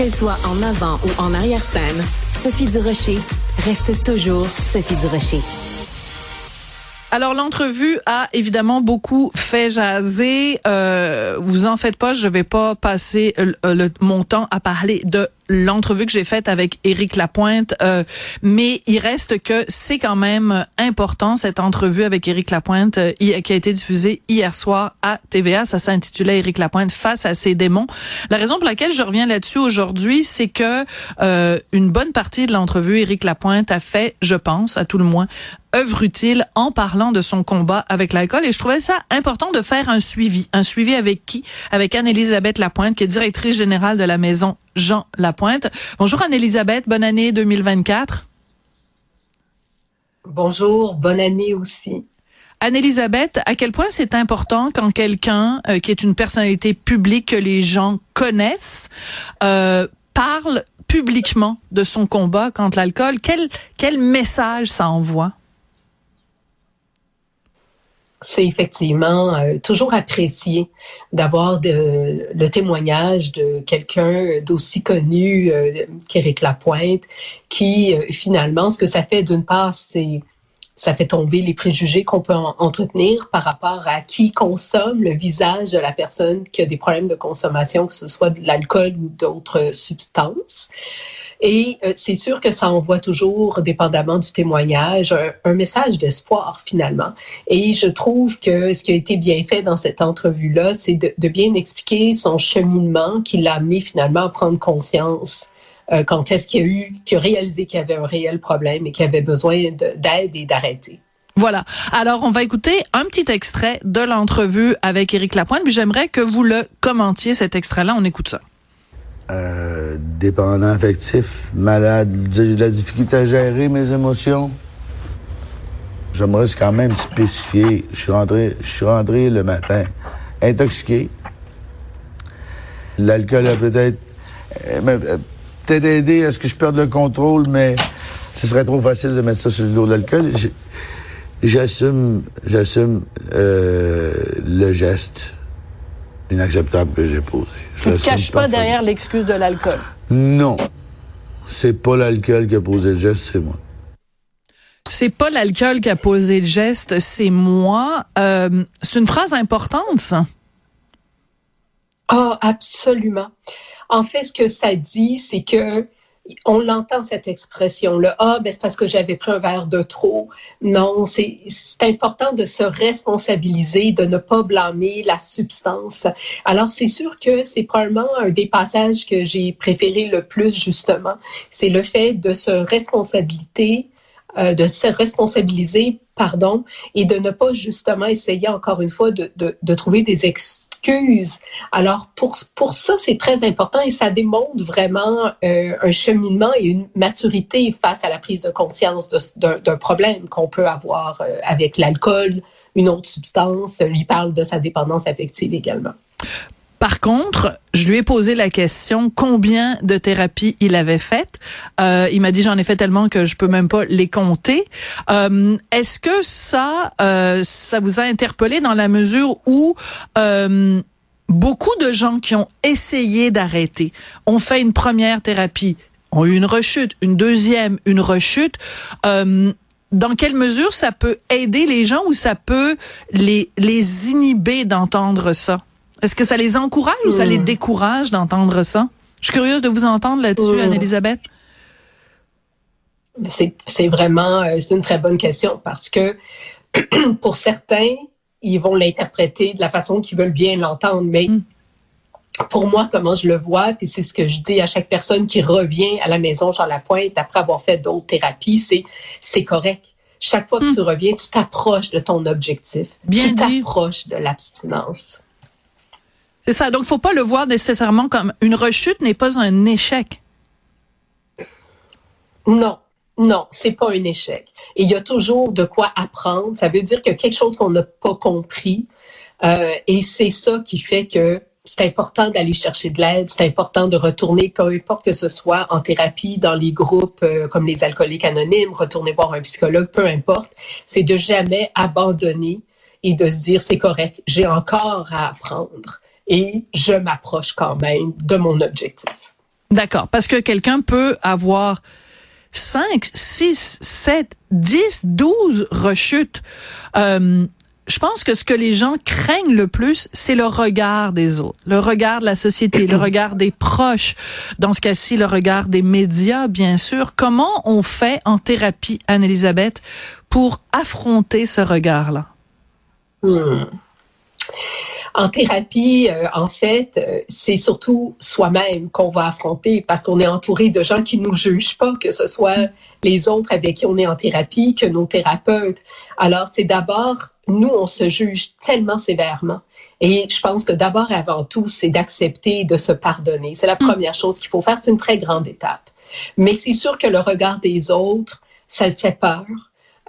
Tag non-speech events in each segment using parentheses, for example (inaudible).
Qu'elle soit en avant ou en arrière-scène, Sophie Durocher reste toujours Sophie Durocher. Alors l'entrevue a évidemment beaucoup fait jaser. Euh, vous en faites pas, je vais pas passer le, mon temps à parler de l'entrevue que j'ai faite avec Éric Lapointe, euh, mais il reste que c'est quand même important cette entrevue avec Éric Lapointe euh, qui a été diffusée hier soir à TVA. Ça s'intitulait Éric Lapointe face à ses démons. La raison pour laquelle je reviens là-dessus aujourd'hui, c'est que euh, une bonne partie de l'entrevue, Éric Lapointe a fait, je pense, à tout le moins, œuvre utile en parlant de son combat avec l'alcool et je trouvais ça important de faire un suivi. Un suivi avec qui? Avec Anne-Élisabeth Lapointe, qui est directrice générale de la Maison Jean Lapointe. Bonjour Anne-Élisabeth, bonne année 2024. Bonjour, bonne année aussi. Anne-Élisabeth, à quel point c'est important quand quelqu'un euh, qui est une personnalité publique que les gens connaissent euh, parle publiquement de son combat contre l'alcool? Quel, quel message ça envoie? C'est effectivement euh, toujours apprécié d'avoir le témoignage de quelqu'un d'aussi connu euh, qu'Éric Lapointe, qui euh, finalement, ce que ça fait d'une part, c'est ça fait tomber les préjugés qu'on peut entretenir par rapport à qui consomme le visage de la personne qui a des problèmes de consommation, que ce soit de l'alcool ou d'autres substances. Et euh, c'est sûr que ça envoie toujours, dépendamment du témoignage, un, message d'espoir finalement. Et je trouve que ce qui a été bien fait dans cette entrevue-là, c'est de, de, bien expliquer son cheminement qui l'a amené finalement à prendre conscience euh, quand est-ce qu'il a eu, qu'il a réalisé qu'il y avait un réel problème et qu'il avait besoin d'aide et d'arrêter. Voilà. Alors, on va écouter un petit extrait de l'entrevue avec Éric Lapointe, puis j'aimerais que vous le commentiez, cet extrait-là. On écoute ça. Euh, dépendant affectif, malade, j'ai de la difficulté à gérer mes émotions. J'aimerais quand même spécifier. Je suis rentré, rentré le matin intoxiqué. L'alcool a peut-être euh, euh, peut-être aidé à ce que je perde le contrôle, mais ce serait trop facile de mettre ça sur le dos de l'alcool. J'assume, j'assume le geste inacceptable que j'ai posé. Je tu ne caches pas derrière l'excuse de l'alcool. Non. C'est pas l'alcool qui a posé le geste, c'est moi. C'est pas l'alcool qui a posé le geste, c'est moi. Euh, c'est une phrase importante, ça. Oh, absolument. En fait, ce que ça dit, c'est que on l'entend cette expression-là. Ah, ben c'est parce que j'avais pris un verre de trop. Non, c'est important de se responsabiliser, de ne pas blâmer la substance. Alors, c'est sûr que c'est probablement un des passages que j'ai préféré le plus, justement. C'est le fait de se responsabiliser, euh, de se responsabiliser, pardon, et de ne pas justement essayer, encore une fois, de, de trouver des excuses alors, pour, pour ça, c'est très important et ça démontre vraiment euh, un cheminement et une maturité face à la prise de conscience d'un problème qu'on peut avoir euh, avec l'alcool, une autre substance. Lui parle de sa dépendance affective également. Par contre, je lui ai posé la question combien de thérapies il avait faites? Euh, il m'a dit j'en ai fait tellement que je peux même pas les compter. Euh, Est-ce que ça, euh, ça vous a interpellé dans la mesure où euh, beaucoup de gens qui ont essayé d'arrêter ont fait une première thérapie, ont eu une rechute, une deuxième, une rechute. Euh, dans quelle mesure ça peut aider les gens ou ça peut les, les inhiber d'entendre ça? Est-ce que ça les encourage ou ça les hmm. décourage d'entendre ça? Je suis curieuse de vous entendre là-dessus, hmm. Anne-Elisabeth. C'est vraiment euh, c'est une très bonne question parce que (clears throat) pour certains, ils vont l'interpréter de la façon qu'ils veulent bien l'entendre, mais hmm. pour moi, comment je le vois, puis c'est ce que je dis à chaque personne qui revient à la maison Jean Lapointe après avoir fait d'autres thérapies, c'est c'est correct. Chaque fois que tu reviens, tu t'approches de ton objectif. Bien tu t'approches de l'abstinence. C'est ça. Donc, faut pas le voir nécessairement comme une rechute n'est pas un échec. Non. Non, c'est pas un échec. il y a toujours de quoi apprendre. Ça veut dire qu'il y a quelque chose qu'on n'a pas compris. Euh, et c'est ça qui fait que c'est important d'aller chercher de l'aide, c'est important de retourner, peu importe que ce soit en thérapie, dans les groupes euh, comme les alcooliques anonymes, retourner voir un psychologue, peu importe. C'est de jamais abandonner et de se dire c'est correct, j'ai encore à apprendre et je m'approche quand même de mon objectif. D'accord, parce que quelqu'un peut avoir 5, 6, 7, 10, 12 rechutes. Euh, je pense que ce que les gens craignent le plus, c'est le regard des autres, le regard de la société, le regard des proches, dans ce cas-ci, le regard des médias, bien sûr. Comment on fait en thérapie, Anne-Elisabeth, pour affronter ce regard-là? Hmm. En thérapie, euh, en fait, euh, c'est surtout soi-même qu'on va affronter parce qu'on est entouré de gens qui nous jugent pas, que ce soit les autres avec qui on est en thérapie, que nos thérapeutes. Alors, c'est d'abord, nous, on se juge tellement sévèrement. Et je pense que d'abord, avant tout, c'est d'accepter de se pardonner. C'est la mm. première chose qu'il faut faire. C'est une très grande étape. Mais c'est sûr que le regard des autres, ça fait peur.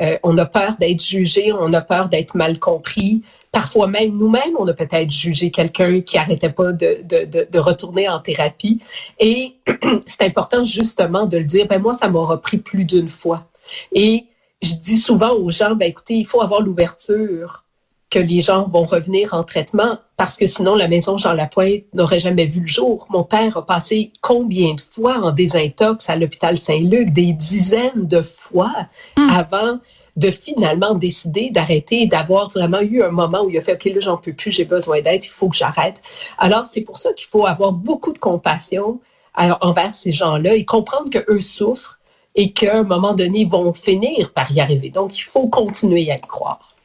Euh, on a peur d'être jugé, on a peur d'être mal compris. Parfois même nous-mêmes, on a peut-être jugé quelqu'un qui arrêtait pas de, de, de, retourner en thérapie. Et (clears throat) c'est important justement de le dire, ben moi, ça m'aura pris plus d'une fois. Et je dis souvent aux gens, ben écoutez, il faut avoir l'ouverture que les gens vont revenir en traitement parce que sinon la maison Jean Lapointe n'aurait jamais vu le jour. Mon père a passé combien de fois en désintox à l'hôpital Saint-Luc, des dizaines de fois hmm. avant de finalement décider d'arrêter, d'avoir vraiment eu un moment où il a fait, OK, là, j'en peux plus, j'ai besoin d'aide, il faut que j'arrête. Alors, c'est pour ça qu'il faut avoir beaucoup de compassion envers ces gens-là et comprendre qu'eux souffrent et qu'à un moment donné, ils vont finir par y arriver. Donc, il faut continuer à y croire.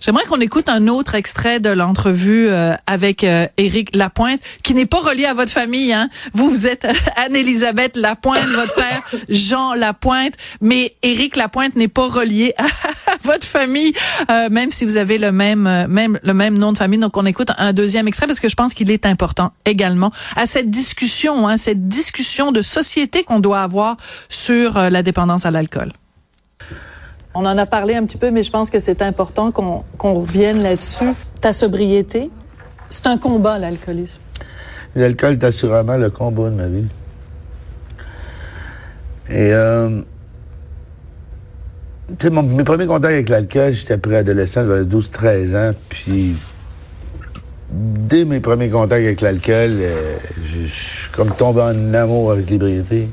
J'aimerais qu'on écoute un autre extrait de l'entrevue euh, avec euh, Éric Lapointe, qui n'est pas relié à votre famille. Hein? Vous, vous êtes Anne-Élisabeth Lapointe, votre père (laughs) Jean Lapointe, mais Éric Lapointe n'est pas relié à, votre famille, euh, même si vous avez le même, euh, même, le même nom de famille. Donc, on écoute un deuxième extrait parce que je pense qu'il est important également à cette discussion, hein, cette discussion de société qu'on doit avoir sur la dépendance à l'alcool. On en a parlé un petit peu, mais je pense que c'est important qu'on revienne là-dessus. Ta sobriété, c'est un combat, l'alcoolisme. L'alcool est assurément le combat de ma vie. Et, euh, tu sais, mes premiers contacts avec l'alcool, j'étais préadolescent, j'avais 12-13 ans, puis dès mes premiers contacts avec l'alcool, euh, je suis comme tombé en amour avec l'ébriété.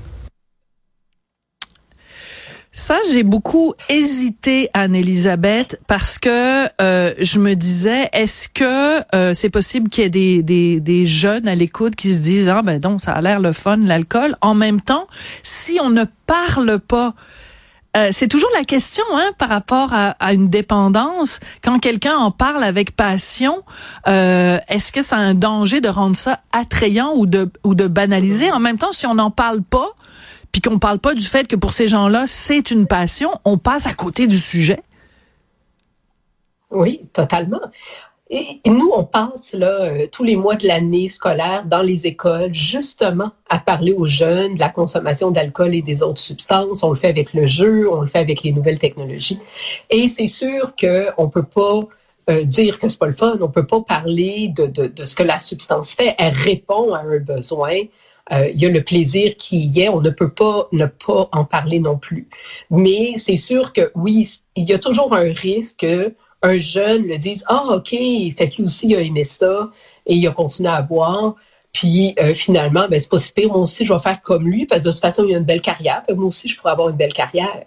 Ça, j'ai beaucoup hésité, Anne-Elisabeth, parce que euh, je me disais, est-ce que euh, c'est possible qu'il y ait des, des, des jeunes à l'écoute qui se disent, ah ben donc ça a l'air le fun, l'alcool. En même temps, si on ne parle pas euh, c'est toujours la question hein, par rapport à, à une dépendance. Quand quelqu'un en parle avec passion, euh, est-ce que c'est un danger de rendre ça attrayant ou de, ou de banaliser? En même temps, si on n'en parle pas, puis qu'on parle pas du fait que pour ces gens-là, c'est une passion, on passe à côté du sujet? Oui, totalement. Et nous, on passe là, euh, tous les mois de l'année scolaire dans les écoles justement à parler aux jeunes de la consommation d'alcool et des autres substances. On le fait avec le jeu, on le fait avec les nouvelles technologies. Et c'est sûr qu'on ne peut pas euh, dire que c'est pas le fun, on peut pas parler de, de, de, ce que la substance fait. Elle répond à un besoin euh, il y a le plaisir qui y est, on ne peut pas ne pas en parler non plus. Mais c'est sûr que oui, il y a toujours un risque que un jeune le dise ah ok, fait que lui aussi il a aimé ça et il a continué à boire. Puis euh, finalement, ben c'est pas si pire. Moi aussi, je vais faire comme lui parce que de toute façon, il a une belle carrière. moi aussi, je pourrais avoir une belle carrière.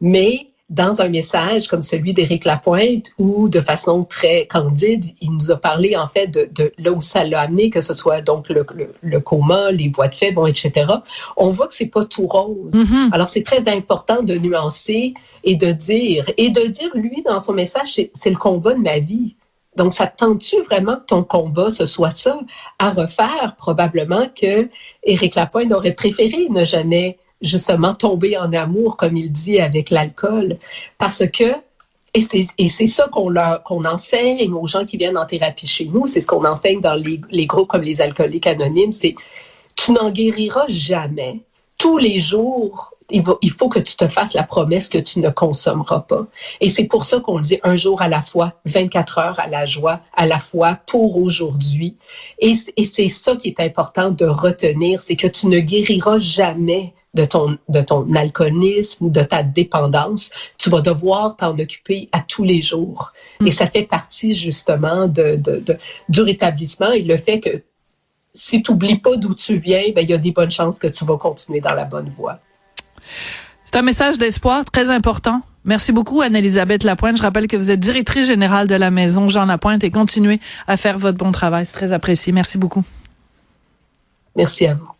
Mais dans un message comme celui d'Éric Lapointe, où de façon très candide, il nous a parlé en fait de, de là où ça l'a amené, que ce soit donc le, le, coma, les voies de fait, bon, etc. On voit que c'est pas tout rose. Mm-hmm. Alors c'est très important de nuancer et de dire et de dire lui dans son message, c'est le combat de ma vie. Donc, ça tente-tu vraiment que ton combat, ce soit ça, à refaire? Probablement que Éric Lapointe aurait préféré ne jamais justement tomber en amour, comme il dit, avec l'alcool. Parce que, et c'est ça qu'on qu'on enseigne aux gens qui viennent en thérapie chez nous, c'est ce qu'on enseigne dans les, les groupes comme les alcooliques anonymes, c'est tu n'en guériras jamais. Tous les jours, il, il, faut que tu te fasses la promesse que tu ne consommeras pas. Et c'est pour ça qu'on dit un jour à la fois, 24 heures à la joie, à la fois pour aujourd'hui. Et, et c'est ça qui est important de retenir, c'est que tu ne guériras jamais de ton, de ton alcoolisme, de ta dépendance, tu vas devoir t'en occuper à tous les jours. Et mm. ça fait partie justement de, de, de, du rétablissement et le fait que si tu n'oublies pas d'où tu viens, ben, il y a des bonnes chances que tu vas continuer dans la bonne voie. C'est un message d'espoir très important. Merci beaucoup, Anne-Elisabeth Lapointe. Je rappelle que vous êtes directrice générale de la maison Jean Lapointe et continuez à faire votre bon travail. C'est très apprécié. Merci beaucoup. Merci à vous.